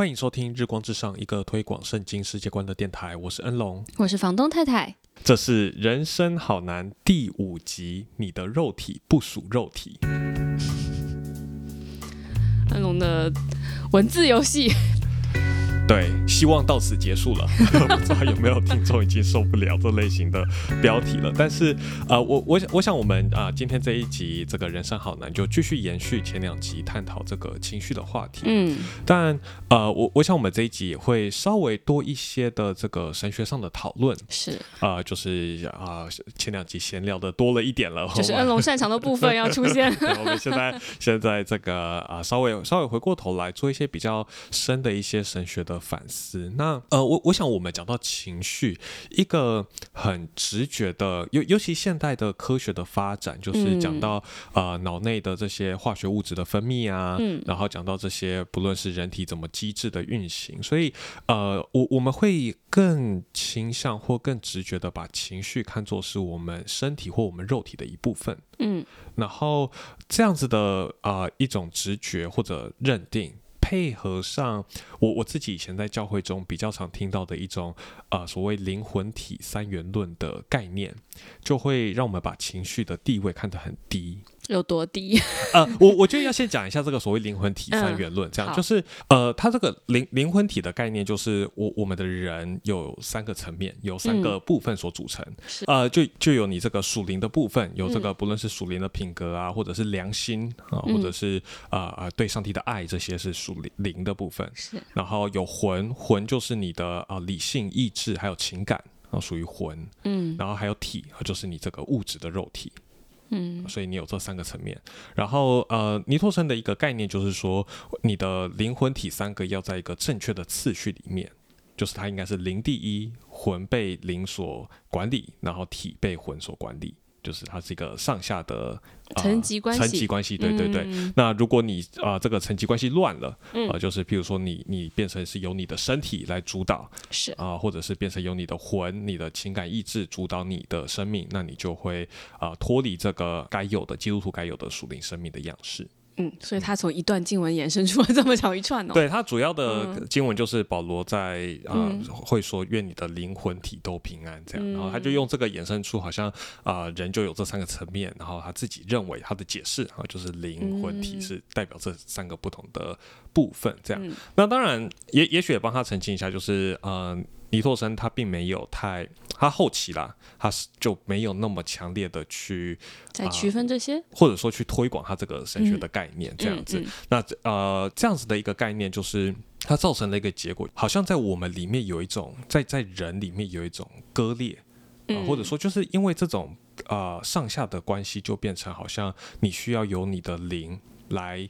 欢迎收听《日光之上》，一个推广圣经世界观的电台。我是恩龙，我是房东太太。这是《人生好难》第五集，你的肉体不属肉体。恩龙的文字游戏。对，希望到此结束了。不知道有没有听众已经受不了这类型的标题了？但是，呃，我我我想我们啊，今天这一集这个人生好难，就继续延续前两集探讨这个情绪的话题。嗯，但呃，我我想我们这一集也会稍微多一些的这个神学上的讨论。是啊，就是啊，前两集闲聊的多了一点了，就是恩龙擅长的部分要出现。我们现在现在这个啊，稍微稍微回过头来做一些比较深的一些神学的。反思。那呃，我我想我们讲到情绪，一个很直觉的，尤尤其现代的科学的发展，就是讲到呃脑内的这些化学物质的分泌啊，然后讲到这些不论是人体怎么机制的运行，所以呃我我们会更倾向或更直觉的把情绪看作是我们身体或我们肉体的一部分，嗯，然后这样子的啊一种直觉或者认定。配合上我我自己以前在教会中比较常听到的一种啊所谓灵魂体三元论的概念，就会让我们把情绪的地位看得很低。有多低？呃，我我觉得要先讲一下这个所谓灵魂体三元论，这样就是呃，它这个灵灵魂体的概念就是我我们的人有三个层面，有三个部分所组成，呃，就就有你这个属灵的部分，有这个不论是属灵的品格啊，或者是良心啊，或者是啊啊对上帝的爱，这些是属灵灵的部分，是。然后有魂，魂就是你的啊理性意志还有情感，然后属于魂，嗯。然后还有体，就是你这个物质的肉体。嗯，所以你有这三个层面，然后呃，尼托生的一个概念就是说，你的灵魂体三个要在一个正确的次序里面，就是它应该是灵第一，魂被灵所管理，然后体被魂所管理。就是它是一个上下的层级关系，层级关系，对对对。那如果你啊这个层级关系乱了，啊，就是譬如说你你变成是由你的身体来主导，是啊，或者是变成由你的魂、你的情感意志主导你的生命，那你就会啊脱离这个该有的基督徒该有的属灵生命的样式。嗯，所以他从一段经文延伸出了这么长一串哦。对他主要的经文就是保罗在啊会说愿你的灵魂体都平安这样，然后他就用这个衍生出好像啊人就有这三个层面，然后他自己认为他的解释啊就是灵魂体是代表这三个不同的部分这样。那当然也也许也帮他澄清一下，就是嗯。尼托森他并没有太，他后期啦，他是就没有那么强烈的去在区分这些，或者说去推广他这个神学的概念这样子。那呃这样子的一个概念，就是它造成了一个结果，好像在我们里面有一种，在在人里面有一种割裂，或者说就是因为这种呃上下的关系，就变成好像你需要有你的灵来。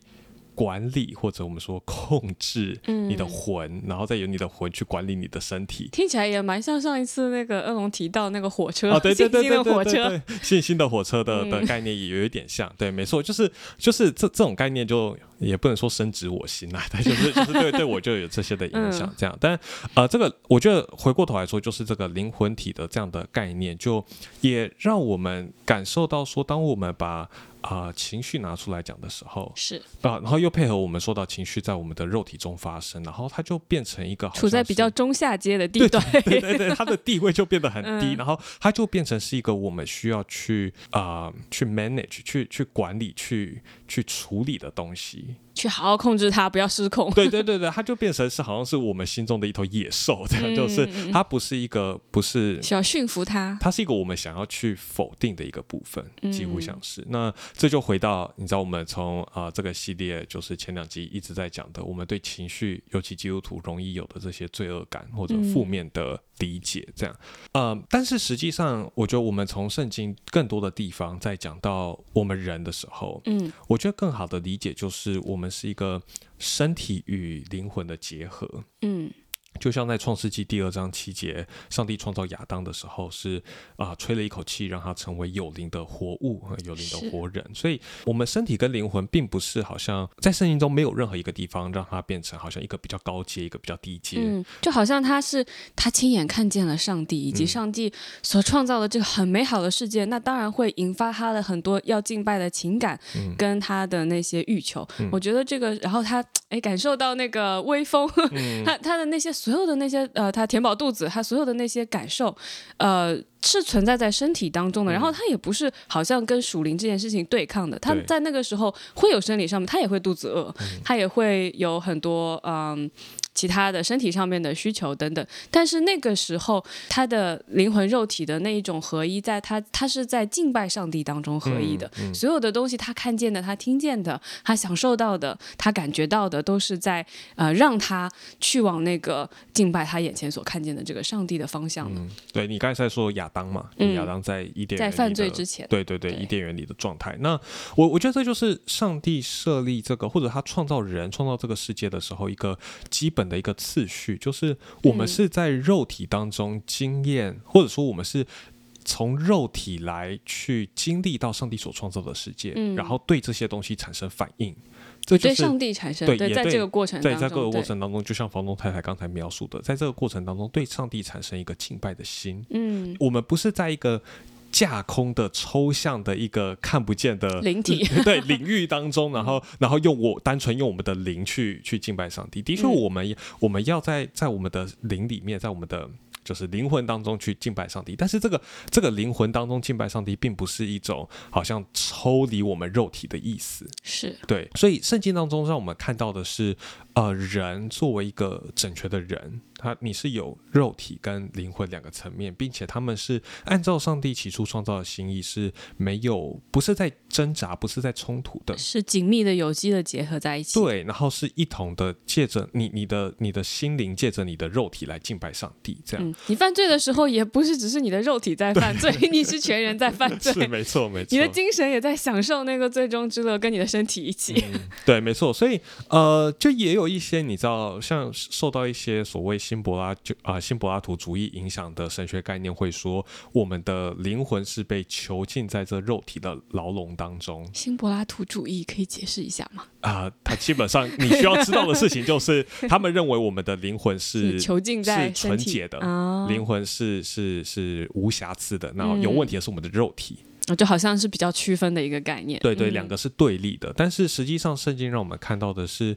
管理或者我们说控制你的魂，然后再由你的魂去管理你的身体，听起来也蛮像上一次那个恶龙提到那个火车啊，对对对对对对，信心的火车的的概念也有一点像，对，没错，就是就是这这种概念就也不能说深植我心啊，但就是就是对对我就有这些的影响，这样，但呃，这个我觉得回过头来说，就是这个灵魂体的这样的概念，就也让我们感受到说，当我们把啊，情绪拿出来讲的时候是。啊，然后又配合我们说到情绪在我们的肉体中发生，然后它就变成一个处在比较中下阶的地段，对对对，它的地位就变得很低，然后它就变成是一个我们需要去啊去 manage、去去管理、去去处理的东西。去好好控制它，不要失控。对 对对对，它就变成是好像是我们心中的一头野兽，这样就是它不是一个不是需要驯服它，它是一个我们想要去否定的一个部分，几乎像是。那这就回到你知道，我们从啊这个系列就是前两集一直在讲的，我们对情绪，尤其基督徒容易有的这些罪恶感或者负面的。理解这样，呃，但是实际上，我觉得我们从圣经更多的地方在讲到我们人的时候，嗯，我觉得更好的理解就是我们是一个身体与灵魂的结合，嗯，就像在创世纪第二章七节，上帝创造亚当的时候是啊、吹了一口气，让他成为有灵的活物，呃有灵的活人。所以，我们身体跟灵魂并不是好像在圣经中没有任何一个地方让它变成好像一个比较高阶，一个比较低阶。嗯，就好像他是他亲眼看见了上帝以及嗯上帝所创造的这个很美好的世界，那当然会引发他的很多要敬拜的情感，嗯跟他的那些欲求。嗯我觉得这个，然后他哎感受到那个微风，嗯 他他的那些所有的那些呃，他填饱肚子，他所有的那些感受，呃。是存在在身体当中的，然后他也不是好像跟属灵这件事情对抗的，他在那个时候会有生理上面，他也会肚子饿，嗯。他也会有很多嗯其他的身体上面的需求等等。但是那个时候，他的灵魂肉体的那一种合一，在他他是在敬拜上帝当中合一的，嗯嗯所有的东西他看见的、他听见的、他享受到的、他感觉到的，都是在呃让他去往那个敬拜他眼前所看见的这个上帝的方向的。嗯，对你刚才在说亚当嘛，嗯亚当在伊甸在犯罪之前，对对对，对伊甸园里的状态。那我我觉得这就是上帝设立这个，或者他创造人、创造这个世界的时候，一个基本的一个次序，就是我们嗯是在肉体当中经验，或者说我们是。从肉体来去经历到上帝所创造的世界，嗯然后对这些东西产生反应，这就是对上帝产生对在这个过程当中，在在各个过程当中，就像房东太太刚才描述的，在这个过程当中，对上帝产生一个敬拜的心。嗯我们不是在一个架空的、抽象的一个看不见的灵体 对领域当中，然后然后用我单纯用我们的灵去去敬拜上帝。的确，嗯我们、我们要在在我们的灵里面，在我们的就是灵魂当中去敬拜上帝。但是这个这个灵魂当中敬拜上帝，并不是一种好像抽离我们肉体的意思。是对，所以圣经当中让我们看到的是，呃，人作为一个整全的人，他你是有肉体跟灵魂两个层面，并且他们是按照上帝起初创造的心意，是没有不是在挣扎，不是在冲突的。是紧密的有机的结合在一起。对，然后是一同的借着你你的你的心灵，借着你的肉体来敬拜上帝，这样、嗯，你犯罪的时候也不是只是你的肉体在犯罪，你是全人在犯罪，是没错没错。你的精神也在享受那个最终之乐，跟你的身体一起。嗯，对，没错，所以呃，就也有一些你知道，像受到一些所谓新柏拉就啊、新柏拉图主义影响的神学概念，会说我们的灵魂是被囚禁在这肉体的牢笼当中新柏拉图主义可以解释一下吗？啊。他基本上你需要知道的事情 就是，他们认为我们的灵魂是囚禁在是纯洁的啊，灵魂是是是无瑕疵的，然后有嗯问题的是我们的肉体。就好像是比较区分的一个概念。对对，嗯两个是对立的，但是实际上圣经让我们看到的是，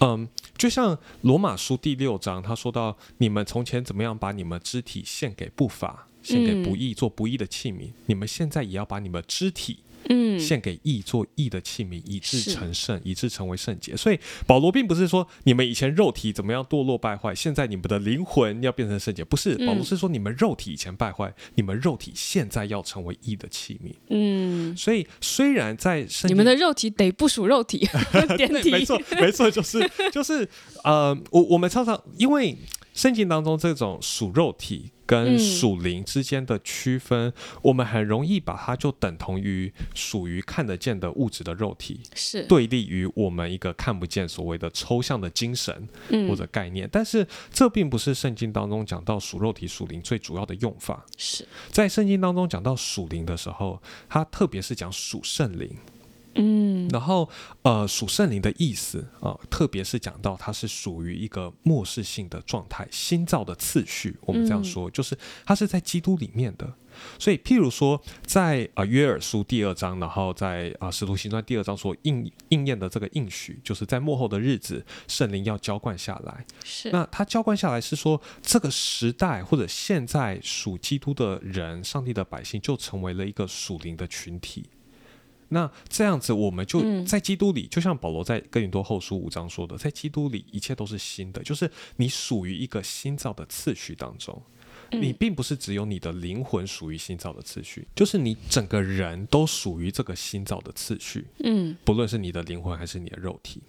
嗯，就像罗马书第六章，他说到你们从前怎么样把你们肢体献给不法，献给不义，做不义的器皿，你们现在也要把你们肢体嗯，献给义，做义的器皿，以致成圣，以致成为圣洁。所以保罗并不是说你们以前肉体怎么样堕落败坏，现在你们的灵魂要变成圣洁，不是。嗯保罗是说你们肉体以前败坏，你们肉体现在要成为义的器皿。嗯，所以虽然在圣你们的肉体得不属肉体，点对，题。没错，没错，就是就是呃，我我们常常因为圣经当中这种属肉体跟嗯属灵之间的区分，我们很容易把它就等同于属于看得见的物质的肉体，是，对立于我们一个看不见所谓的抽象的精神嗯或者概念。但是这并不是圣经当中讲到属肉体、属灵最主要的用法。是，在圣经当中讲到属灵的时候，它特别是讲属圣灵。嗯然后，呃，属圣灵的意思啊、特别是讲到它是属于一个末世性的状态，新造的次序。我们这样说，就是它是在基督里面的。所以，譬如说，在啊、呃约尔书第二章，然后在啊、使徒行传第二章所应应验的这个应许，就是在幕后的日子，圣灵要浇灌下来。是，那他浇灌下来是说，这个时代或者现在属基督的人，上帝的百姓就成为了一个属灵的群体。那这样子，我们就嗯在基督里，就像保罗在哥林多后书五章说的，在基督里一切都是新的，就是你属于一个新造的次序当中。你嗯并不是只有你的灵魂属于新造的次序，就是你整个人都属于这个新造的次序。嗯不论是你的灵魂还是你的肉体。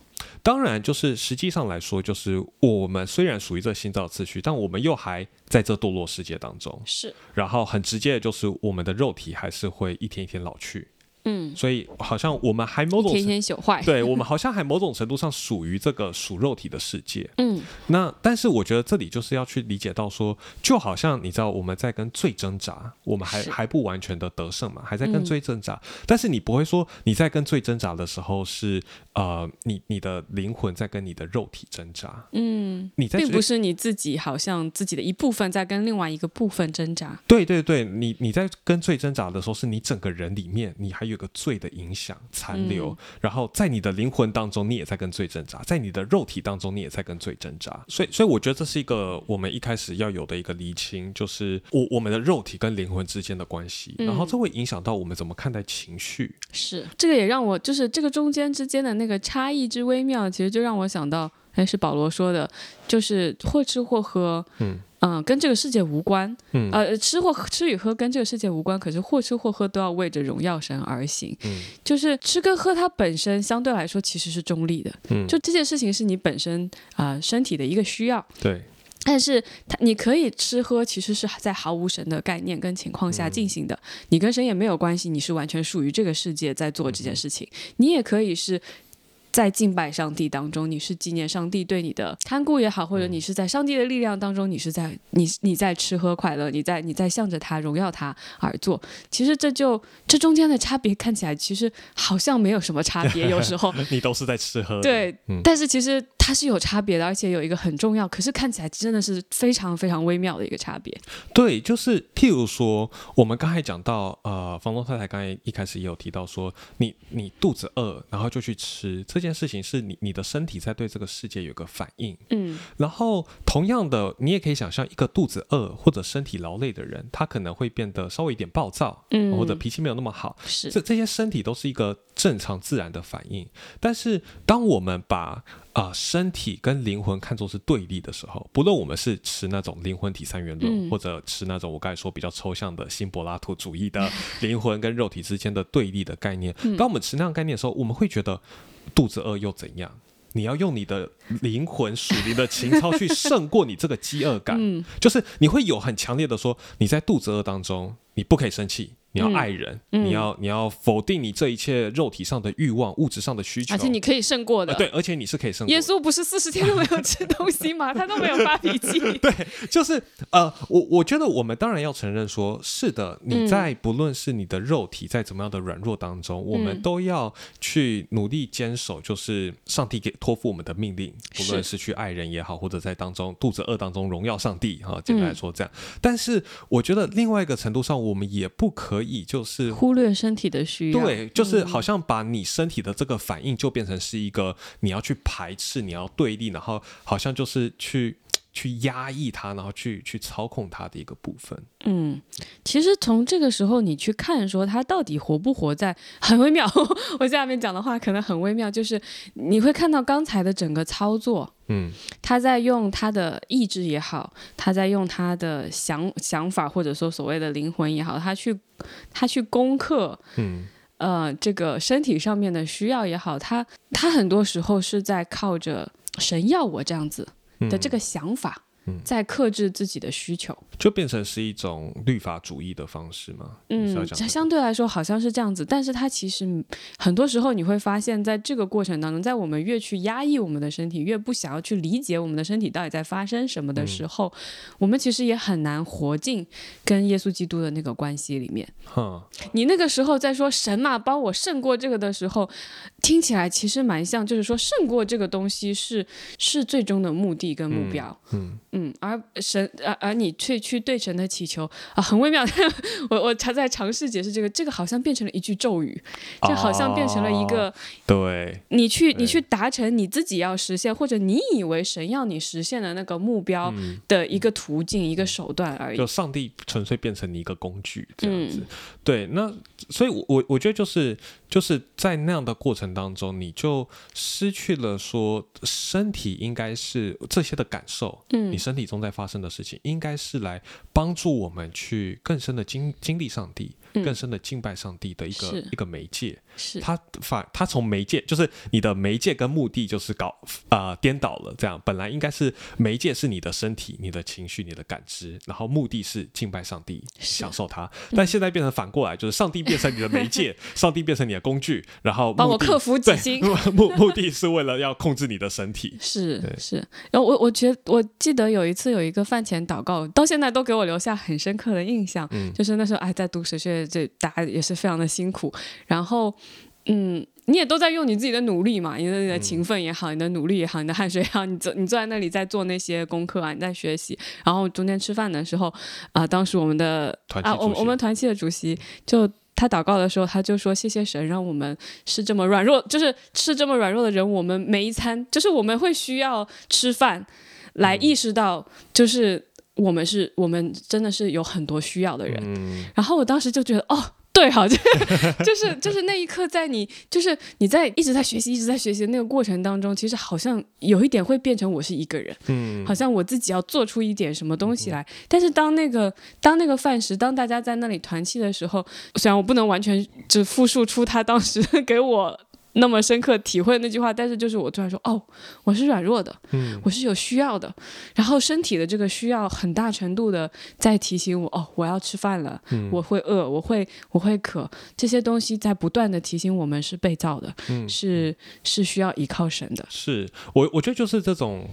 当然，就是实际上来说，就是我们虽然属于这新造次序，但我们又还在这堕落世界当中。是，然后很直接的就是，我们的肉体还是会一天一天老去，嗯，所以好像我们还某种天天朽坏。对我们好像还某种程度上属于这个属肉体的世界。嗯那但是我觉得这里就是要去理解到说，就好像你知道我们在跟罪挣扎，我们还还不完全的得胜嘛，还在跟嗯罪挣扎。但是你不会说你在跟罪挣扎的时候是呃，你你的灵魂在跟你的肉体挣扎，嗯，你在并不是你自己好像自己的一部分在跟另外一个部分挣扎。对对对，你你在跟罪挣扎的时候，是你整个人里面你还有个罪的影响残留，嗯。然后在你的灵魂当中，你也在跟罪挣扎，在你的肉体当中，你也在跟罪挣扎。所以，所以我觉得这是一个我们一开始要有的一个厘清，就是我我们的肉体跟灵魂之间的关系，嗯。然后这会影响到我们怎么看待情绪。是，这个也让我就是这个中间之间的那个差异之微妙，其实就让我想到，哎，是保罗说的，就是或吃或喝，嗯嗯，跟这个世界无关，嗯。呃，吃或吃与喝跟这个世界无关，可是或吃或喝都要为着荣耀神而行。嗯。就是吃跟喝，它本身相对来说其实是中立的，嗯，就这件事情是你本身啊、呃身体的一个需要，对，但是它你可以吃喝，其实是在毫无神的概念跟情况下进行的，你跟神也没有关系，你是完全属于这个世界在做这件事情。你也可以是在敬拜上帝当中，你是纪念上帝对你的看顾也好，或者你是在上帝的力量当中，你是在你你在吃喝快乐，你在你在向着他荣耀他而做。其实这就这中间的差别看起来其实好像没有什么差别，有时候 你都是在吃喝。对，嗯但是其实它是有差别的，而且有一个很重要，可是看起来真的是非常非常微妙的一个差别。对，就是譬如说，我们刚才讲到，呃，房东太太刚才一开始也有提到说，你你肚子饿，然后就去吃这件事情，是你你的身体在对这个世界有个反应。嗯然后同样的，你也可以想象，一个肚子饿或者身体劳累的人，他可能会变得稍微有点暴躁，嗯，或者脾气没有那么好。是这这些身体都是一个正常自然的反应，但是当我们把啊、呃身体跟灵魂看作是对立的时候，不论我们是持那种灵魂体三元论，嗯。或者持那种我刚才说比较抽象的新柏拉图主义的 灵魂跟肉体之间的对立的概念，嗯。当我们持那样概念的时候，我们会觉得肚子饿又怎样？你要用你的灵魂属灵的情操去胜过你这个饥饿感，嗯。就是你会有很强烈的说，你在肚子饿当中，你不可以生气，你要爱人，嗯你要你要否定你这一切肉体上的欲望、物质上的需求，而且你可以胜过的。呃对，而且你是可以胜过的。耶稣不是四十天都没有吃东西吗？他都没有发脾气。对就是呃，我我觉得我们当然要承认说，是的，你嗯在不论是你的肉体在怎么样的软弱当中，我们嗯都要去努力坚守，就是上帝给托付我们的命令，不论是是去爱人也好，或者在当中肚子饿当中荣耀上帝哈、简单来嗯说这样。但是我觉得另外一个程度上，我们也不可以就是忽略身体的需要。对，就是好像把你身体的这个反应就变成是一个你要去排斥、你要对立，然后好像就是去去压抑它，然后去去操控它的一个部分。嗯，其实从这个时候你去看，说他到底活不活在，很微妙。我下面讲的话可能很微妙，就是你会看到刚才的整个操作，嗯他在用他的意志也好，他在用他的想想法或者说所谓的灵魂也好，他去他去攻克嗯呃这个身体上面的需要也好，他他很多时候是在靠着神要我这样子嗯的这个想法，嗯在克制自己的需求。就变成是一种律法主义的方式吗？嗯，相对来说好像是这样子，但是它其实很多时候你会发现，在这个过程当中，在我们越去压抑我们的身体，越不想要去理解我们的身体到底在发生什么的时候，我们其实也很难活进跟耶稣基督的那个关系里面。哼，你那个时候在说神嘛，帮我胜过这个的时候，听起来其实蛮像，就是说胜过这个东西是是最终的目的跟目标。嗯嗯，而神而而你却去对神的祈求啊，很微妙。我我才在尝试解释这个，这个好像变成了一句咒语，这好像变成了一个、对，你去你去达成你自己要实现，或者你以为神要你实现的那个目标的一个途径、一个手段而已就。上帝纯粹变成你一个工具这样子。嗯对，那所以我，我我觉得就是就是在那样的过程当中，你就失去了说身体应该是这些的感受，嗯你身体中在发生的事情，应该是来来帮助我们去更深的经经历上帝。更深的敬拜上帝的一个一个媒介，是。他反他从媒介就是你的媒介跟目的就是搞啊颠倒了，这样。本来应该是媒介是你的身体、你的情绪、你的感知，然后目的是敬拜上帝、享受他，但现在变成反过来，就是上帝变成你的媒介，上帝变成你的工具，然后帮我克服己心，目目的是为了要控制你的身体，是是。然后我我觉得我记得有一次有一个饭前祷告，到现在都给我留下很深刻的印象，就是那时候哎在读神学。这大家也是非常的辛苦，然后，嗯，你也都在用你自己的努力嘛，你的你的勤奋也好，你的努力也好，你的汗水也好，你坐你坐在那里在做那些功课啊，你在学习，然后中间吃饭的时候啊，当时我们的啊，我我们团契的主席就他祷告的时候，他就说谢谢神，让我们是这么软弱，就是是这么软弱的人，我们每一餐就是我们会需要吃饭来意识到，就是。我们是，我们真的是有很多需要的人。然后我当时就觉得，哦，对，好，就 就是就是那一刻，在你就是你在一直在学习，一直在学习的那个过程当中，其实好像有一点会变成我是一个人，嗯，好像我自己要做出一点什么东西来。但是当那个当那个饭食，当大家在那里团气的时候，虽然我不能完全只复述出他当时 给我。那么深刻体会那句话，但是就是我突然说，哦，我是软弱的，嗯，我是有需要的，然后身体的这个需要很大程度的在提醒我，哦，我要吃饭了，嗯，我会饿，我会我会渴，这些东西在不断的提醒我们是被造的，嗯，是是需要依靠神的，是我我觉得就是这种。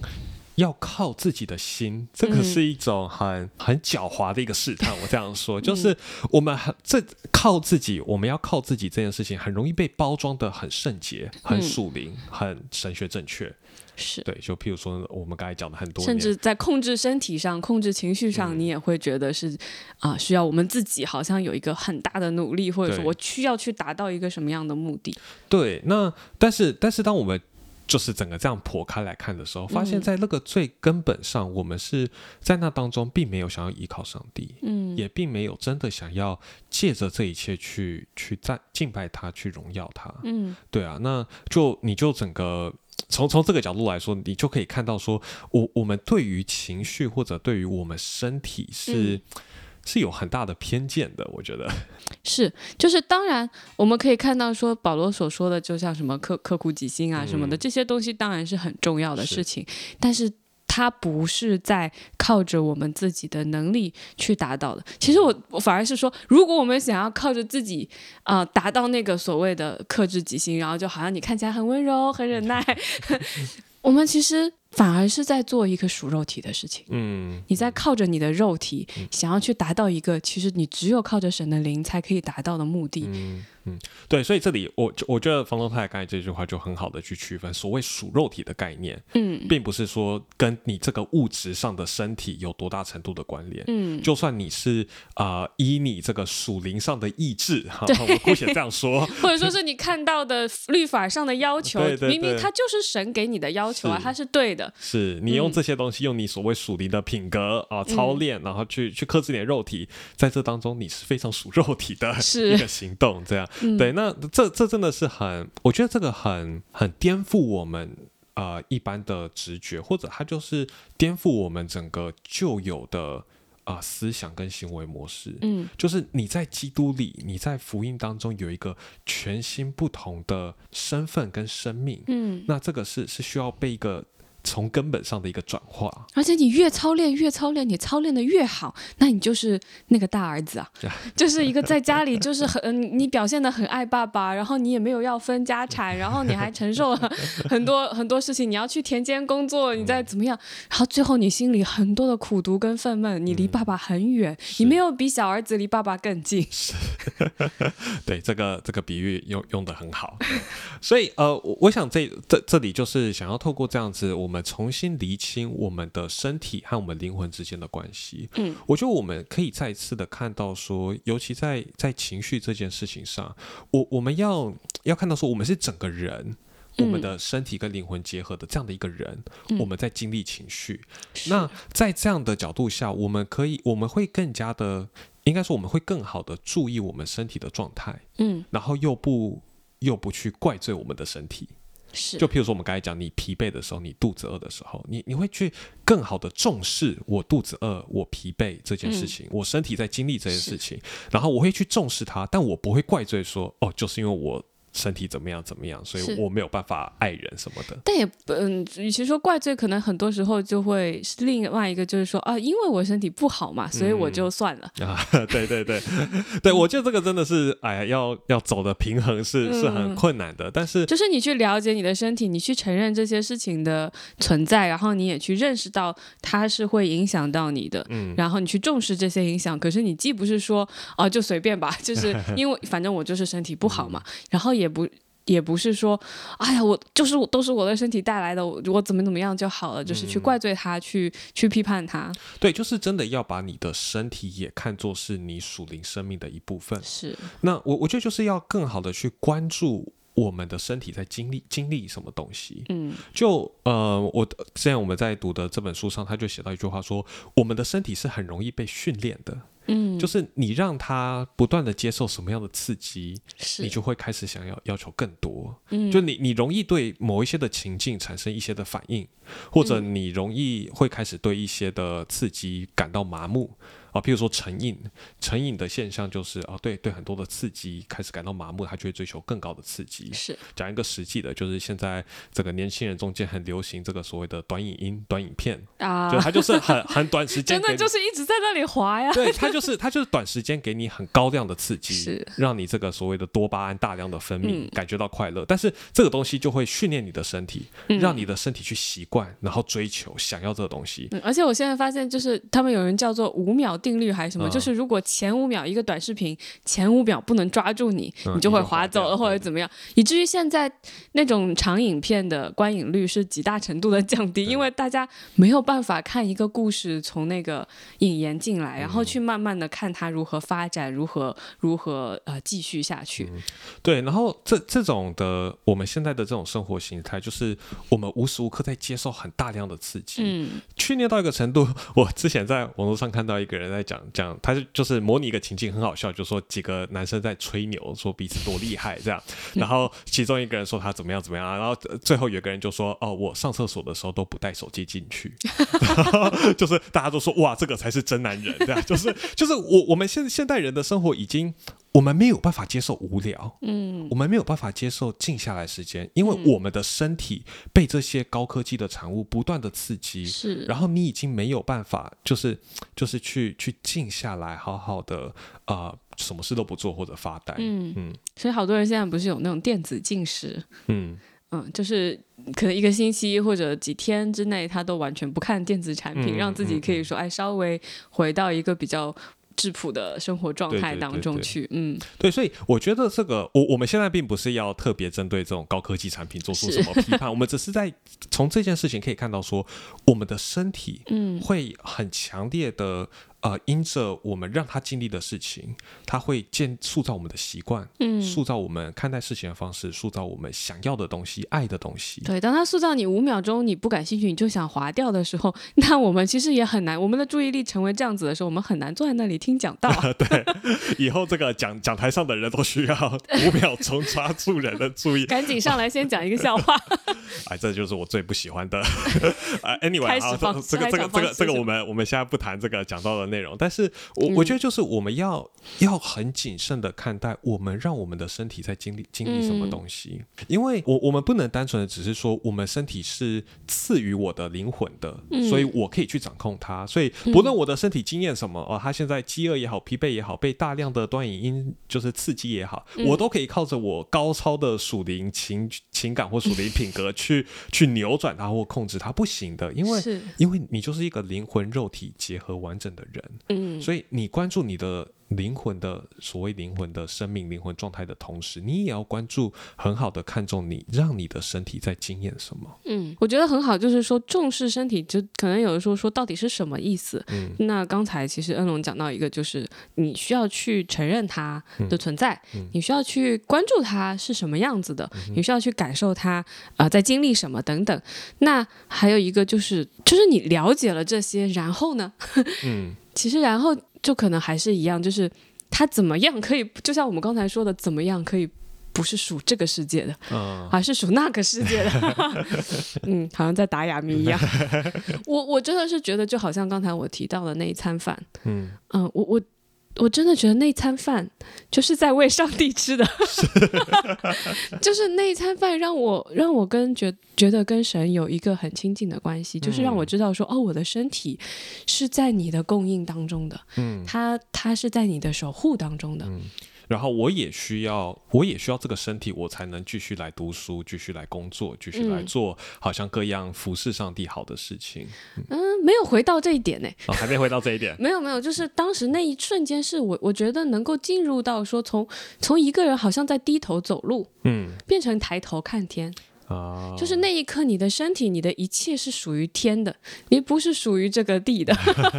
要靠自己的心，这个是一种很很狡猾的一个试探。我这样说，就是我们很这靠自己，我们要靠自己这件事情，很容易被包装的很圣洁、很属灵、很神学正确。是对，就譬如说我们刚才讲的很多，甚至在控制身体上、控制情绪上，你也会觉得是啊，需要我们自己好像有一个很大的努力，或者说我需要去达到一个什么样的目的。对，那但是但是当我们就是整个这样剖开来看的时候，发现，在那个最根本上，我们是在那当中，并没有想要依靠上帝，嗯，也并没有真的想要借着这一切去去赞敬拜他，去荣耀他，嗯，对啊，那就你就整个从从这个角度来说，你就可以看到，说我我们对于情绪或者对于我们身体是。是有很大的偏见的，我觉得 是，就是当然我们可以看到说保罗所说的，就像什么刻刻苦己心啊什么的这些东西，当然是很重要的事情，但是它不是在靠着我们自己的能力去达到的。其实我我反而是说，如果我们想要靠着自己啊达到那个所谓的克制己心，然后就好像你看起来很温柔、很忍耐，我们其实。反而是在做一个属肉体的事情。嗯，你在靠着你的肉体，想要去达到一个其实你只有靠着神的灵才可以达到的目的。嗯嗯，对，所以这里我我觉得房东太刚才这句话就很好的去区分所谓属肉体的概念。嗯，并不是说跟你这个物质上的身体有多大程度的关联。嗯，就算你是啊，以你这个属灵上的意志，哈，我姑且这样说，或者说是你看到的律法上的要 求，明明它就是神给你的要求啊，它是对的。是你用这些东西，用你所谓属灵的品格啊操练，然后去去克制你的肉体，在这当中你是非常属肉体的一个行动，这样对。那这这真的是很，我觉得这个很很颠覆我们啊一般的直觉，或者它就是颠覆我们整个旧有的。啊，思想跟行为模式，嗯，就是你在基督里，你在福音当中有一个全新不同的身份跟生命，嗯，那这个是是需要被一个。从根本上的一个转化，而且你越操练越操练，你操练的越好，那你就是那个大儿子啊，就是一个在家里就是很 你表现的很爱爸爸，然后你也没有要分家产，然后你还承受了很多 很多事情，你要去田间工作，你再怎么样，然后最后你心里很多的苦读跟愤懑，你离爸爸很远，你没有比小儿子离爸爸更近。是，对这个这个比喻用用的很好，所以呃，我想这这这里就是想要透过这样子我。我们重新厘清我们的身体和我们灵魂之间的关系。嗯，我觉得我们可以再次的看到说，尤其在在情绪这件事情上，我我们要要看到说，我们是整个人，我们的身体跟灵魂结合的这样的一个人，我们在经历情绪。那在这样的角度下，我们可以我们会更加的，应该说我们会更好的注意我们身体的状态。嗯，然后又不又不去怪罪我们的身体。是，就譬如说我们刚才讲，你疲惫的时候，你肚子饿的时候，你你会去更好的重视我肚子饿、我疲惫这件事情，我身体在经历这件事情，然后我会去重视它，但我不会怪罪说，哦，就是因为我。身体怎么样怎么样，所以我没有办法爱人什么的。但也嗯，与其说怪罪，可能很多时候就会是另外一个，就是说啊，因为我身体不好嘛，所以我就算了啊。对对对对，我觉得这个真的是哎呀，要要走的平衡是是很困难的。但是就是你去了解你的身体，你去承认这些事情的存在，然后你也去认识到它是会影响到你的，嗯，然后你去重视这些影响。可是你既不是说啊就随便吧，就是 因为反正我就是身体不好嘛，然后也。不，也不是说，哎呀，我就是都是我的身体带来的，我我怎么怎么样就好了，就是去怪罪他，去去批判他。对，就是真的要把你的身体也看作是你属灵生命的一部分。是。那我我觉得就是要更好的去关注我们的身体在经历经历什么东西。嗯。就呃，我之前我们在读的这本书上，他就写到一句话说，我们的身体是很容易被训练的。嗯，就是你让他不断的接受什么样的刺激，你就会开始想要要求更多。嗯，就你你容易对某一些的情境产生一些的反应，或者你容易会开始对一些的刺激感到麻木。啊，譬如说成瘾，成瘾的现象就是啊，对对，很多的刺激开始感到麻木，他就会追求更高的刺激。是讲一个实际的，就是现在这个年轻人中间很流行这个所谓的短影音、短影片啊，就他就是很很短时间，真的就是一直在那里滑呀。对，他就是他就是短时间给你很高量的刺激，是让你这个所谓的多巴胺大量的分泌，感觉到快乐。但是这个东西就会训练你的身体，让你的身体去习惯，然后追求想要这个东西。而且我现在发现，就是他们有人叫做五秒。定律还是什么？就是如果前五秒一个短视频前五秒不能抓住你，你就会划走了或者怎么样，以至于现在那种长影片的观影率是极大程度的降低，因为大家没有办法看一个故事从那个引言进来，然后去慢慢的看它如何发展，如何如何呃继续下去。对，然后这这种的我们现在的这种生活形态，就是我们无时无刻在接受很大量的刺激，嗯，去年到一个程度。我之前在网络上看到一个人。在讲讲，他就就是模拟一个情境，很好笑，就说几个男生在吹牛，说彼此多厉害这样，然后其中一个人说他怎么样怎么样，然后最后有个人就说哦，我上厕所的时候都不带手机进去，就是大家都说哇，这个才是真男人，这样就是就是我我们现现代人的生活已经。我们没有办法接受无聊，嗯，我们没有办法接受静下来时间，因为我们的身体被这些高科技的产物不断的刺激，是，然后你已经没有办法，就是就是去去静下来，好好的啊，什么事都不做或者发呆，嗯。嗯，所以好多人现在不是有那种电子进食，嗯。嗯，就是可能一个星期或者几天之内，他都完全不看电子产品，让自己可以说哎，稍微回到一个比较。质朴的生活状态当中去，嗯，对，所以我觉得这个，我我们现在并不是要特别针对这种高科技产品做出什么批判，我们只是在从这件事情可以看到说，我们的身体，嗯，会很强烈的。呃，因着我们让他经历的事情，他会建塑造我们的习惯，嗯，塑造我们看待事情的方式，塑造我们想要的东西、爱的东西。对，当他塑造你五秒钟你不感兴趣，你就想划掉的时候，那我们其实也很难，我们的注意力成为这样子的时候，我们很难坐在那里听讲道。对，以后这个讲讲台上的人都需要五秒钟抓住人的注意，赶紧上来先讲一个笑话。哎，这就是我最不喜欢的。啊，Anyway，好，这个这个这个这个我们我们现在不谈这个讲到的。内容，但是我我觉得就是我们要要很谨慎的看待我们让我们的身体在经历经历什么东西，因为我我们不能单纯的只是说我们身体是赐予我的灵魂的，所以我可以去掌控它，所以不论我的身体经验什么哦，他现在饥饿也好，疲惫也好，被大量的端影音就是刺激也好，我都可以靠着我高超的属灵情情感或属灵品格去去扭转它或控制它，不行的，因为因为你就是一个灵魂肉体结合完整的人。嗯，所以你关注你的。灵魂的所谓灵魂的生命、灵魂状态的同时，你也要关注很好的看重你，让你的身体在经验什么。嗯，我觉得很好，就是说重视身体，就可能有的时候说到底是什么意思。嗯，那刚才其实恩龙讲到一个，就是你需要去承认它的存在，你需要去关注它是什么样子的，你需要去感受它啊在经历什么等等。那还有一个就是，就是你了解了这些，然后呢？嗯，其实然后。就可能还是一样，就是他怎么样可以，就像我们刚才说的，怎么样可以不是属这个世界的，嗯而是属那个世界的。嗯，好像在打哑谜一样。我我真的是觉得，就好像刚才我提到的那一餐饭，嗯，嗯，我我我真的觉得那餐饭就是在为上帝吃的，就是那一餐饭让我让我跟觉觉得跟神有一个很亲近的关系，就是让我知道说，哦，我的身体是在你的供应当中的，嗯，它它是在你的守护当中的，然后我也需要，我也需要这个身体，我才能继续来读书，继续来工作，继续来嗯做好像各样服侍上帝好的事情。嗯，没有回到这一点呢。哦，还没回到这一点。没有没有，就是当时那一瞬间，是我我觉得能够进入到说从从一个人好像在低头走路，嗯变成抬头看天，啊，就是那一刻，你的身体，你的一切是属于天的，你不是属于这个地的，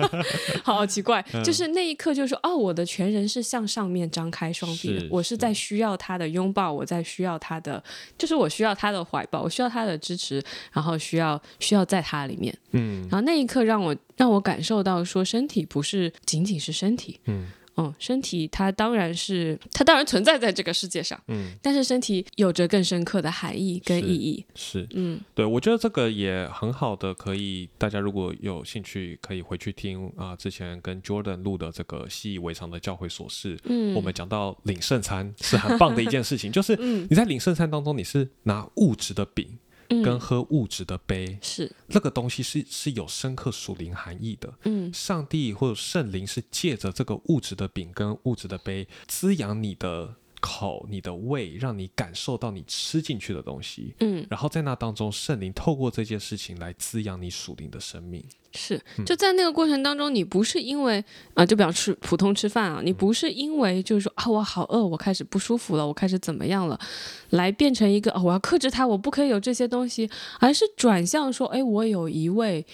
好奇怪。嗯就是那一刻，就说哦，我的全人是向上面张开双臂的是，我是在需要他的拥抱，我在需要他的，就是我需要他的怀抱，我需要他的支持，然后需要需要在他里面。嗯然后那一刻让我让我感受到说，身体不是仅仅是身体，嗯嗯，身体它当然是它当然存在在这个世界上，嗯，但是身体有着更深刻的含义跟意义。是嗯对，我觉得这个也很好的，可以大家如果有兴趣，可以回去听啊、之前跟 Jordan 录的这个习以为常的教会琐事。嗯，我们讲到领圣餐是很棒的一件事情，就是 嗯你在领圣餐当中，你是拿物质的饼嗯跟喝物质的杯，是。那个东西是是有深刻属灵含义的。嗯。上帝或者圣灵是借着这个物质的饼跟物质的杯滋养你的口、你的胃，让你感受到你吃进去的东西。嗯然后在那当中，圣灵透过这件事情来滋养你属灵的生命。是，嗯就在那个过程当中，你不是因为啊、就比方吃普通吃饭啊，你不是因为就是说啊我好饿，我开始不舒服了，我开始怎么样了，来变成一个、哦、我要克制它，我不可以有这些东西，而是转向说，哎，我有一位。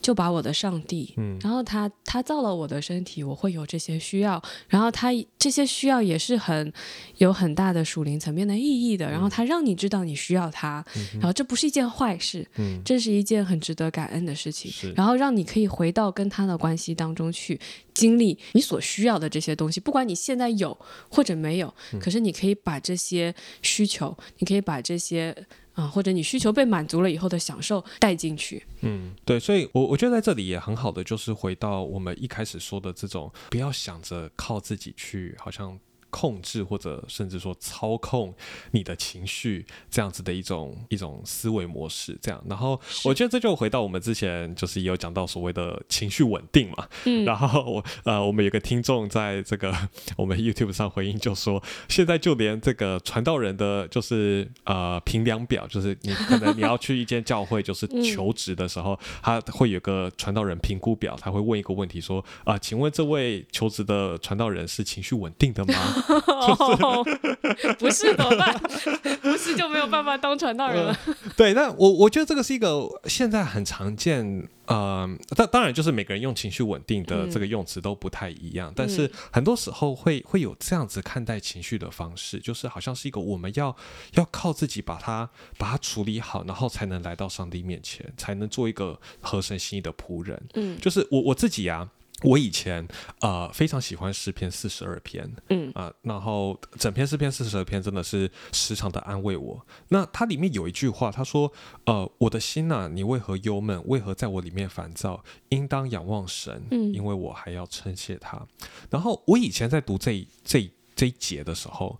就把我的上帝，嗯。然后他他造了我的身体，我会有这些需要，然后他这些需要也是很有很大的属灵层面的意义的，然后他让你知道你需要他，然后这不是一件坏事，嗯，这是一件很值得感恩的事情，然后让你可以回到跟他的关系当中去经历你所需要的这些东西，不管你现在有或者没有，嗯。可是你可以把这些需求，你可以把这些啊、或者你需求被满足了以后的享受带进去。嗯，对，所以我我觉得在这里也很好的，就是回到我们一开始说的这种，不要想着靠自己去好像控制或者甚至说操控你的情绪这样子的一种一种思维模式，这样。然后我觉得这就回到我们之前就是也有讲到所谓的情绪稳定嘛，嗯然后我呃，我们有个听众在这个 我们 YouTube 上回应就说，现在就连这个传道人的就是呃评量表，就是你可能你要去一间教会就是嗯求职的时候，他会有个传道人评估表，他会问一个问题说啊、请问这位求职的传道人是情绪稳定的吗？哦，不是怎么办？不是就没有办法当传道人了。对，那我我觉得这个是一个现在很常见，呃，当当然就是每个人用情绪稳定的嗯这个用词都不太一样，但是很多时候会会有这样子看待情绪的方式，就是好像是一个我们要要靠自己把它把它处理好，然后才能来到上帝面前，才能做一个合神心意的仆人。嗯就是我我自己啊。我以前呃非常喜欢诗篇四十二篇，嗯啊、然后整篇诗篇四十二篇真的是时常的安慰我。那它里面有一句话，他说：“呃，我的心呐、你为何忧闷？为何在我里面烦躁？应当仰望神，嗯因为我还要称谢他。”然后我以前在读这这这一节的时候，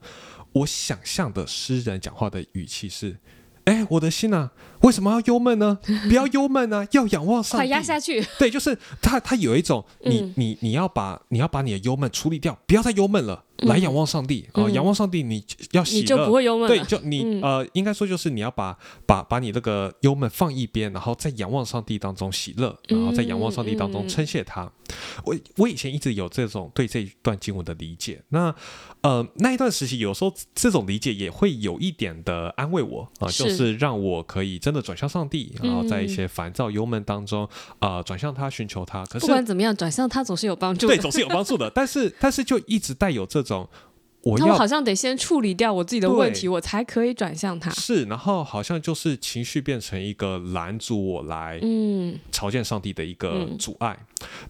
我想象的诗人讲话的语气是：“哎，我的心呐、为什么要忧闷呢？不要忧闷啊，要仰望上帝。快。”压下去。对，就是他，他有一种你、嗯。你你要把你要把你的忧闷处理掉，不要再忧闷了，来仰望上帝。啊、嗯仰望上帝，你要喜乐，你就不会忧闷对，就你、嗯。呃，应该说就是你要把把把你那个忧闷放一边，然后在仰望上帝当中喜乐，然后在仰望上帝当中称谢他。我我以前一直有这种对这一段经文的理解，那呃那一段时期有时候这种理解也会有一点的安慰我啊、是。就是让我可以真的转向上帝，然后在一些烦躁忧闷当中啊、转向他寻求他。可是不管怎么样，转向他总是有帮助的。对，总是有帮助的。但是，但是就一直带有这种，我要那我好像得先处理掉我自己的问题，我才可以转向他。是，然后好像就是情绪变成一个拦阻我来嗯朝见上帝的一个嗯阻碍。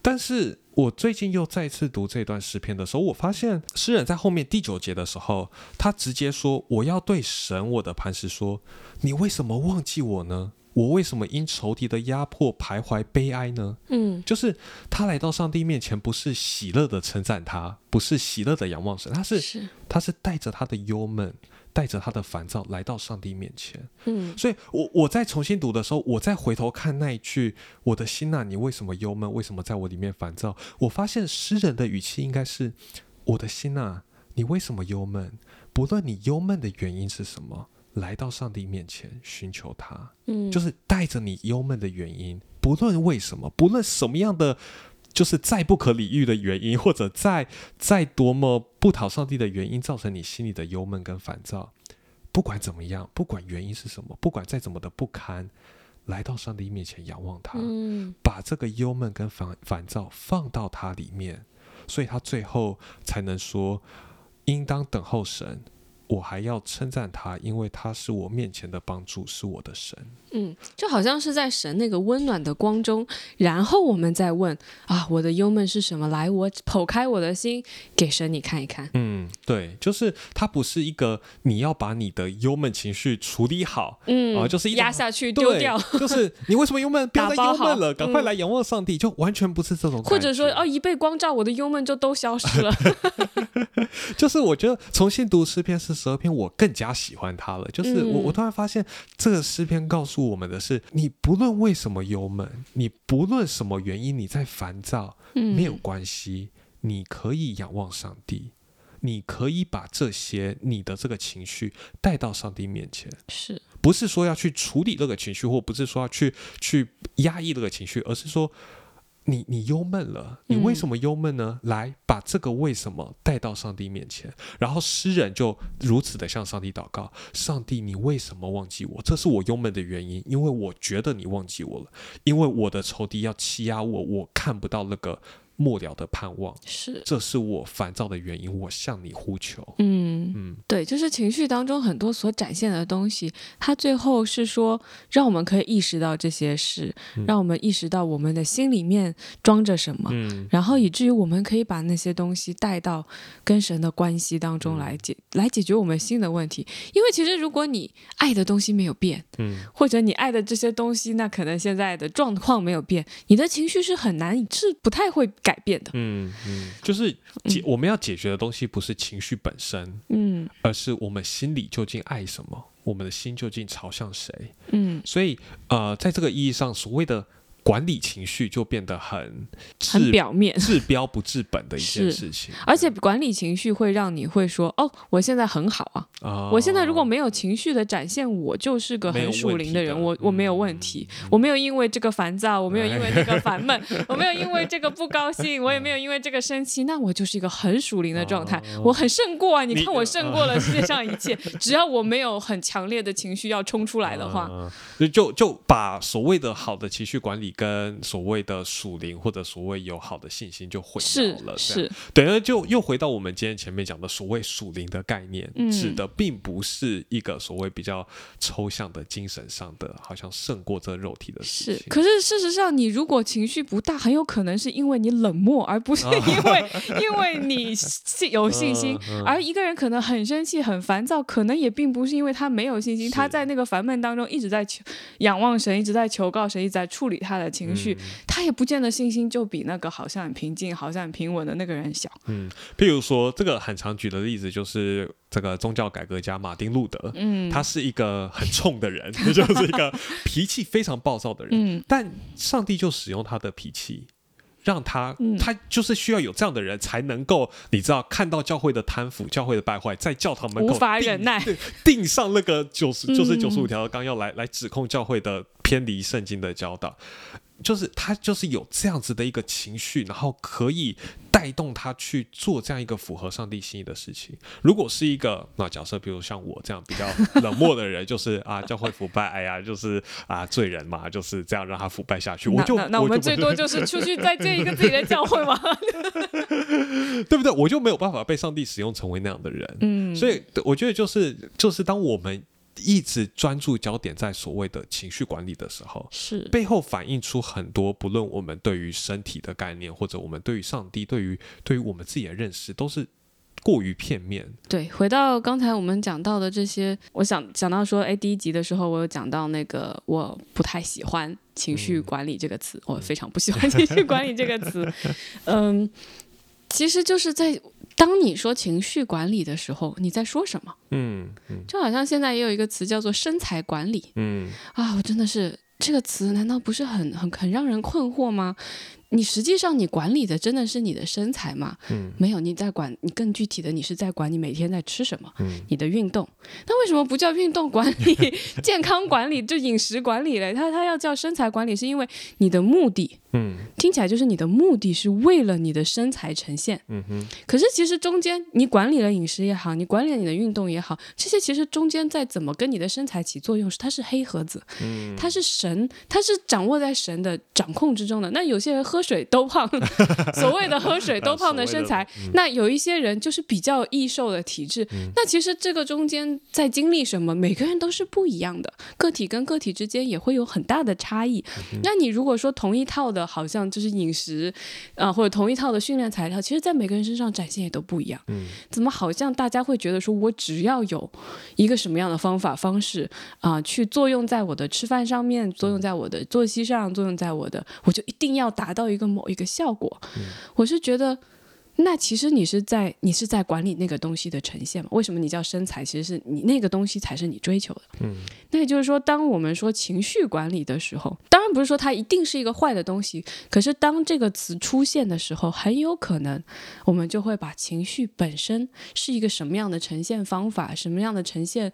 但是我最近又再次读这段诗篇的时候，我发现诗人在后面第九节的时候，他直接说：“我要对神我的磐石说，你为什么忘记我呢？我为什么因仇敌的压迫徘徊悲哀呢？”嗯就是他来到上帝面前，不是喜乐的称赞他，不是喜乐的仰望神，他是是他是带着他的忧闷，带着他的烦躁来到上帝面前。嗯所以我我在重新读的时候，我再回头看那一句“我的心呐、你为什么忧闷？为什么在我里面烦躁？”我发现诗人的语气应该是：“我的心呐、你为什么忧闷？不论你忧闷的原因是什么，来到上帝面前寻求他，嗯，就是带着你忧闷的原因，不论为什么，不论什么样的。”就是再不可理喻的原因，或者再再多么不讨上帝的原因，造成你心里的忧闷跟烦躁，不管怎么样，不管原因是什么，不管再怎么的不堪，来到上帝面前仰望他，嗯把这个忧闷跟烦烦躁放到他里面，所以他最后才能说：应当等候神。我还要称赞他，因为他是我面前的帮助，是我的神。嗯，就好像是在神那个温暖的光中，然后我们再问啊，我的忧闷是什么？来，我剖开我的心，给神你看一看。嗯，对，就是它不是一个你要把你的忧闷情绪处理好，嗯，啊就是压下去丢掉，就是 你为什么忧闷？不要再打忧闷了，赶快嗯来仰望上帝，就完全不是这种。或者说哦，一被光照，我的忧闷就都消失了。就是我觉得重新读诗篇四十二篇，我更加喜欢它了。就是我、嗯我突然发现，这个诗篇告诉我们的是，你不论为什么忧闷，你不论什么原因你在烦躁，嗯，没有关系，你可以仰望上帝。你可以把这些你的这个情绪带到上帝面前，是，不是说要去处理这个情绪，或不是说要去去压抑这个情绪，而是说你你忧闷了，你为什么忧闷呢？来把这个为什么带到上帝面前，然后诗人就如此的向上帝祷告：上帝，你为什么忘记我？这是我忧闷的原因，因为我觉得你忘记我了，因为我的仇敌要欺压我，我看不到那个末了的盼望，是，这是我烦躁的原因，我向你呼求。嗯。嗯对，就是情绪当中很多所展现的东西，它最后是说，让我们可以意识到这些事，嗯让我们意识到我们的心里面装着什么，嗯然后以至于我们可以把那些东西带到跟神的关系当中来解、来解决我们心的问题。因为其实如果你爱的东西没有变，嗯或者你爱的这些东西，那可能现在的状况没有变，你的情绪是很难是不太会改变的。嗯嗯，就是解我们要解决的东西不是情绪本身，嗯而是我们心里究竟爱什么，我们的心究竟朝向谁。嗯，所以呃，在这个意义上，所谓的管理情绪就变得很很表面。治标不治本的一件事情。而且管理情绪会让你会说哦，我现在很好啊，啊，我现在如果没有情绪的展现，我就是个很属灵的人，的。我我没有问题，我没有因为这个烦躁，我没有因为那个烦闷，我没有因为这个不高兴，我也没有因为这个生气，那我就是一个很属灵的状态，哦我很胜过啊！你你看我胜过了世界上一切，只要我没有很强烈的情绪要冲出来的话，就就把所谓的好的情绪管理跟所谓的属灵或者所谓有好的信心就混是淆了，是，等于就又回到我们今天前面讲的所谓属灵的概念，嗯指的并不是一个所谓比较抽象的精神上的，好像胜过这肉体的事是，情。可是事实上，你如果情绪不大，很有可能是因为你冷漠，而不是 因为、因为你信有信心。而一个人可能很生气、很烦躁，可能也并不是因为他没有信心，他在那个烦闷当中一直在求仰望神，一直在求告神，一直在处理他的情绪，嗯他也不见得信心就比那个好像很平静、好像很平稳的那个人小。嗯，譬如说，这个很常举的例子就是这个宗教改革家马丁路德，嗯，他是一个很冲的人，就是一个脾气非常暴躁的人，嗯但上帝就使用他的脾气。让他，嗯。他就是需要有这样的人才能够，你知道，看到教会的贪腐、教会的败坏，在教堂门口无法定忍耐。对定上那个九十，就是嗯。九十五条的纲要来来指控教会的偏离圣经的教导，就是他就是有这样子的一个情绪，然后可以带动他去做这样一个符合上帝心意的事情。如果是一个那假设，比如像我这样比较冷漠的人，就是啊教会腐败，哎呀，就是啊罪人嘛，就是这样让他腐败下去，我就那我们最多就是出去再建一个自己的教会嘛。对不对？我就没有办法被上帝使用成为那样的人。嗯，所以我觉得就是就是当我们一直专注焦点在所谓的情绪管理的时候，是背后反映出很多，不论我们对于身体的概念，或者我们对于上帝、对于对于我们自己的认识，都是过于片面。对，回到刚才我们讲到的这些，我想讲到说，哎，第一集的时候我有讲到那个我不太喜欢情绪管理这个词，我非常不喜欢情绪管理这个词。嗯，其实就是在当你说情绪管理的时候，你在说什么？嗯嗯就好像现在也有一个词叫做身材管理嗯啊，我真的是这个词，难道不是很很很让人困惑吗？你实际上你管理的真的是你的身材吗？嗯没有，你在管你更具体的，你是在管你每天在吃什么，嗯你的运动。那为什么不叫运动管理、健康管理、就饮食管理嘞？它它要叫身材管理，是因为你的目的嗯听起来就是你的目的是为了你的身材呈现。嗯哼可是其实中间你管理了饮食也好，你管理了你的运动也好，这些其实中间在怎么跟你的身材起作用，是它是黑盒子，嗯它是神，它是掌握在神的掌控之中的。那有些人喝水都胖，所谓的喝水都胖的身材，那有一些人就是比较易瘦的体质。那其实这个中间在经历什么，每个人都是不一样的，个体跟个体之间也会有很大的差异。那你如果说同一套的，好像就是饮食啊、或者同一套的训练材料，其实在每个人身上展现也都不一样。嗯怎么好像大家会觉得说，我只要有一个什么样的方法方式啊、去作用在我的吃饭上面，作用在我的作息上，作用在我的，我就一定要达到一个某一个效果。我是觉得。那其实你是在你是在管理那个东西的呈现嘛？为什么你叫身材？其实是你那个东西才是你追求的。嗯那也就是说，当我们说情绪管理的时候，当然不是说它一定是一个坏的东西，可是当这个词出现的时候，很有可能我们就会把情绪本身是一个什么样的呈现方法，什么样的呈现，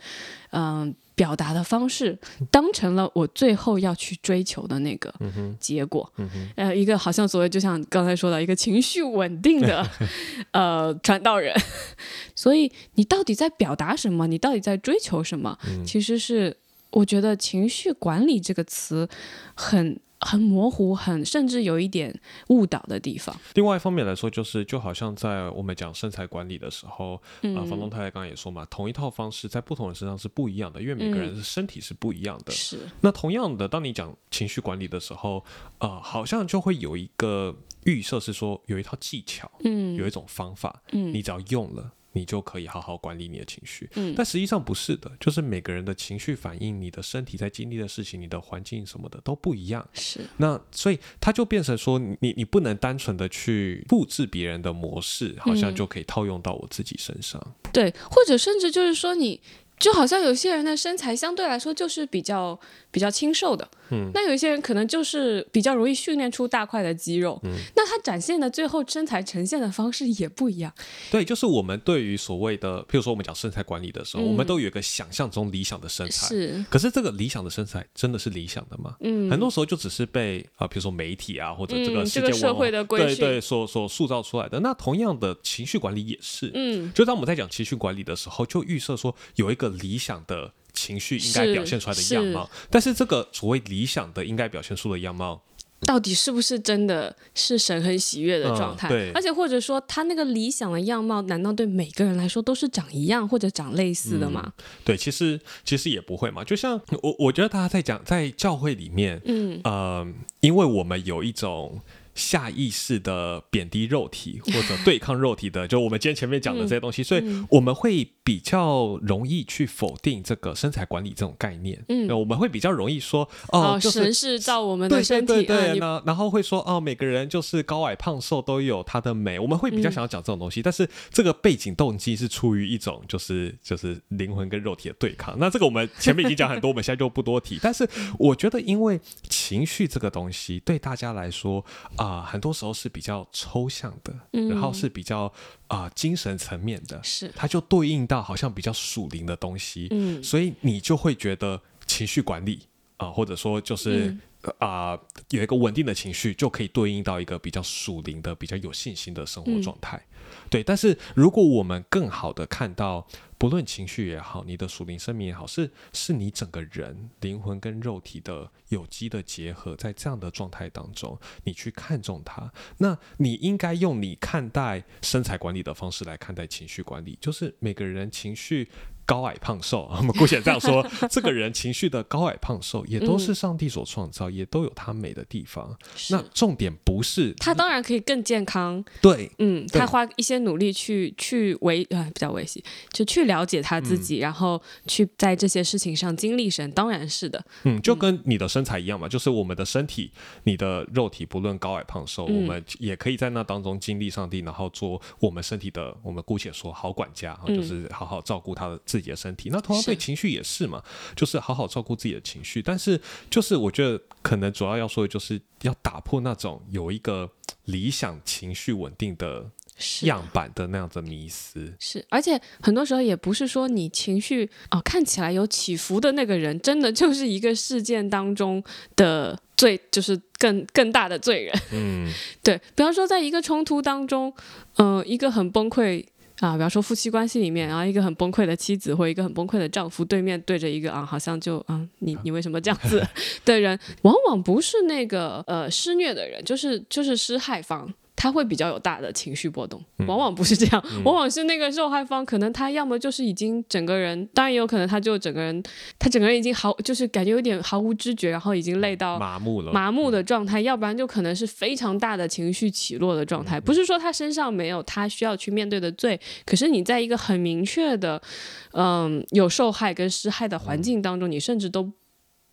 嗯、表达的方式，当成了我最后要去追求的那个结果。呃，一个好像所谓就像刚才说的，一个情绪稳定的 呃传道人。所以你到底在表达什么？你到底在追求什么？其实是我觉得情绪管理这个词很很模糊，很甚至有一点误导的地方。另外一方面来说，就是就好像在我们讲身材管理的时候，啊、嗯，房东太太刚刚也说嘛，同一套方式在不同人身上是不一样的，因为每个人嗯的身体是不一样的。是那同样的，当你讲情绪管理的时候，呃，好像就会有一个预设是说有一套技巧，嗯有一种方法，嗯你只要用了。你就可以好好管理你的情绪，嗯但实际上不是的，就是每个人的情绪反应、你的身体在经历的事情、你的环境什么的都不一样。是那所以它就变成说，你你不能单纯的去复制别人的模式，好像嗯就可以套用到我自己身上。对，或者甚至就是说你。就好像有些人的身材相对来说就是比较比较清瘦的，嗯，那有一些人可能就是比较容易训练出大块的肌肉，嗯，那他展现的最后身材呈现的方式也不一样，对，就是我们对于所谓的，譬如说我们讲身材管理的时候，嗯。我们都有一个想象中理想的身材。是，可是这个理想的身材真的是理想的吗？嗯，很多时候就只是被啊、呃比如说媒体啊，或者这个嗯世界社会的规训对对所所塑造出来的。那同样的情绪管理也是，嗯，就当我们在讲情绪管理的时候，就预设说有一个理想的情绪应该表现出来的样貌，但是这个所谓理想的应该表现出的样貌，到底是不是真的是神很喜悦的嗯状态？对而且或者说他那个理想的样貌，难道对每个人来说都是长一样或者长类似的吗？对，其实其实也不会嘛。就像我我觉得大家在讲在教会里面，嗯呃，因为我们有一种。下意识的贬低肉体或者对抗肉体的，就我们今天前面讲的这些东西，所以我们会比较容易去否定这个身材管理这种概念。嗯我们会比较容易说，哦，哦，就是神是照我们对的身体，对对对，啊你那然后会说哦，每个人就是高矮胖瘦都有他的美，我们会比嗯较想要讲这种东西，但是这个背景动机是出于一种就是就是灵魂跟肉体的对抗。那这个我们前面已经讲很多，我们现在就不多提。但是我觉得，因为情绪这个东西对大家来说啊、很多时候是比较抽象的，嗯然后是比较啊、精神层面的，是它就对应到好像比较属灵的东西。嗯所以你就会觉得情绪管理啊、或者说就是嗯啊、有一个稳定的情绪，就可以对应到一个比较属灵的、比较有信心的生活状态。对，但是如果我们更好的看到不论情绪也好，你的属灵生命也好，是是你整个人灵魂跟肉体的有机的结合，在这样的状态当中，你去看重它，那你应该用你看待身材管理的方式来看待情绪管理，就是每个人情绪。高矮胖瘦，我们姑且这样说，这个人情绪的高矮胖瘦也都是上帝所创造，也都有他美的地方。那重点不是他当然可以更健康，对，嗯，他花一些努力去去维啊，比较维系，就去了解他自己，然后去在这些事情上经历神，当然是的，嗯，就跟你的身材一样嘛，就是我们的身体，你的肉体不论高矮胖瘦，我们也可以在那当中经历上帝，然后做我们身体的，我们姑且说好管家，就是好好照顾他的。自己的身体，那同样对情绪也是嘛，就是好好照顾自己的情绪。但是，就是我觉得可能主要要说的就是要打破那种有一个理想情绪稳定的样板的那样的迷思。是，而且很多时候也不是说你情绪哦看起来有起伏的那个人，真的就是一个事件当中的罪，就是更更大的罪人。嗯，对。比方说，在一个冲突当中，嗯，一个很崩溃。啊，比方说夫妻关系里面，然后一个很崩溃的妻子或一个很崩溃的丈夫，对面对着一个啊，好像就啊，你你为什么这样子 的人，往往不是那个呃施虐的人，就是就是施害方。他会比较有大的情绪波动，往往不是这样，往往是那个受害方，可能他要么就是已经整个人，当然也有可能他就整个人，他整个人已经毫就是感觉有点毫无知觉，然后已经累到麻木了，麻木的状态，要不然就可能是非常大的情绪起落的状态。不是说他身上没有他需要去面对的罪，可是你在一个很明确的，嗯，有受害跟施害的环境当中，你甚至都。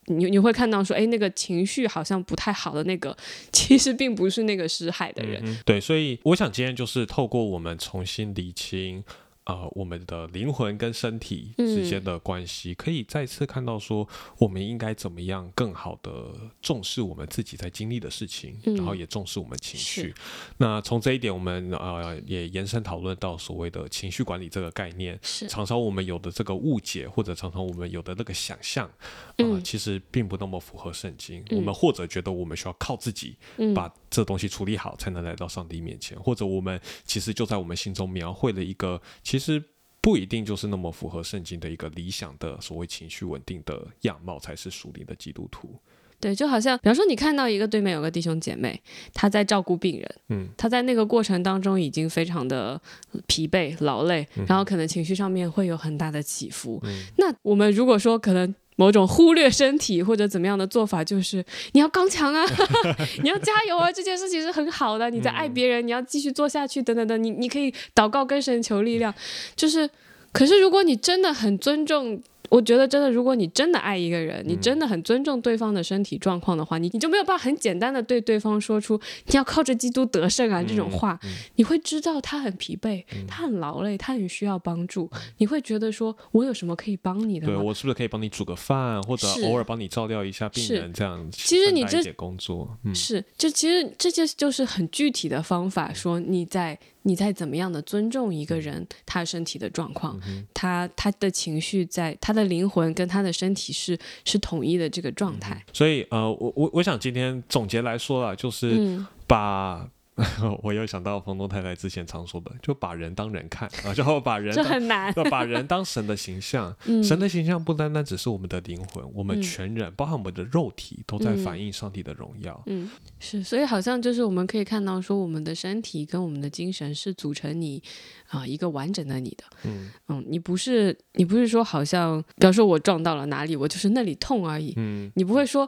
你你会看到说，哎，那个情绪好像不太好的那个，其实并不是那个失海的人。对，所以我想今天就是透过我们重新理清。呃，我们的灵魂跟身体之间的关系，可以再次看到说，我们应该怎么样更好的重视我们自己在经历的事情，然后也重视我们情绪。那从这一点，我们呃也延伸讨论到所谓的情绪管理这个概念。是常常我们有的这个误解，或者常常我们有的那个想象，啊，其实并不那么符合圣经。我们或者觉得我们需要靠自己把这东西处理好，才能来到上帝面前，或者我们其实就在我们心中描绘了一个。其实不一定就是那么符合圣经的一个理想的所谓情绪稳定的样貌才是属灵的基督徒。对，就好像比方说你看到一个对面有个弟兄姐妹，他在照顾病人，嗯，他在那个过程当中已经非常的疲惫劳累，然后可能情绪上面会有很大的起伏。那我们如果说可能。某种忽略身体或者怎么样的做法，就是你要刚强啊，你要加油啊，这件事情是很好的。你在爱别人，你要继续做下去，等等等。你你可以祷告跟神求力量，就是。可是如果你真的很尊重。我觉得真的，如果你真的爱一个人，你真的很尊重对方的身体状况的话，你你就没有办法很简单的对对方说出你要靠着基督得胜啊这种话。你会知道他很疲惫，他很劳累，他很需要帮助。你会觉得说我有什么可以帮你的吗？对我是不是可以帮你煮个饭，或者偶尔帮你照料一下病人这样？其实你这工作是就其实这些就是很具体的方法，说你在。你在怎么样的尊重一个人，他身体的状况，他他的情绪，在他的灵魂跟他的身体是是统一的这个状态。所以呃，我我我想今天总结来说啊，就是把。我又想到房东太太之前常说的，就把人当人看啊，就把人这很难，把人当神的形象。神的形象不单单只是我们的灵魂，我们全人，包含我们的肉体，都在反映上帝的荣耀。嗯，是，所以好像就是我们可以看到，说我们的身体跟我们的精神是组成你啊一个完整的你的。嗯嗯，你不是你不是说好像，比方说我撞到了哪里，我就是那里痛而已。嗯，你不会说。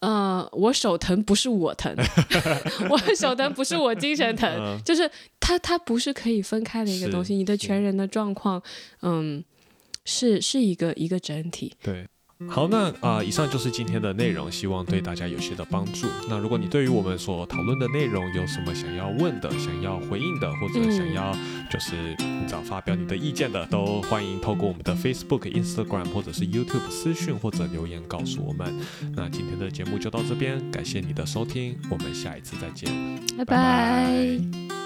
呃，我手疼不是我疼，我手疼不是我精神疼，就是它它不是可以分开的一个东西。你的全人的状况，嗯，是是一个一个整体。对。好，那啊，以上就是今天的内容，希望对大家有些的帮助。那如果你对于我们所讨论的内容有什么想要问的、想要回应的，或者想要就是找发表你的意见的，都欢迎透过我们的 Facebook、Instagram 或者是 YouTube 私讯或者留言告诉我们。那今天的节目就到这边，感谢你的收听，我们下一次再见，拜拜。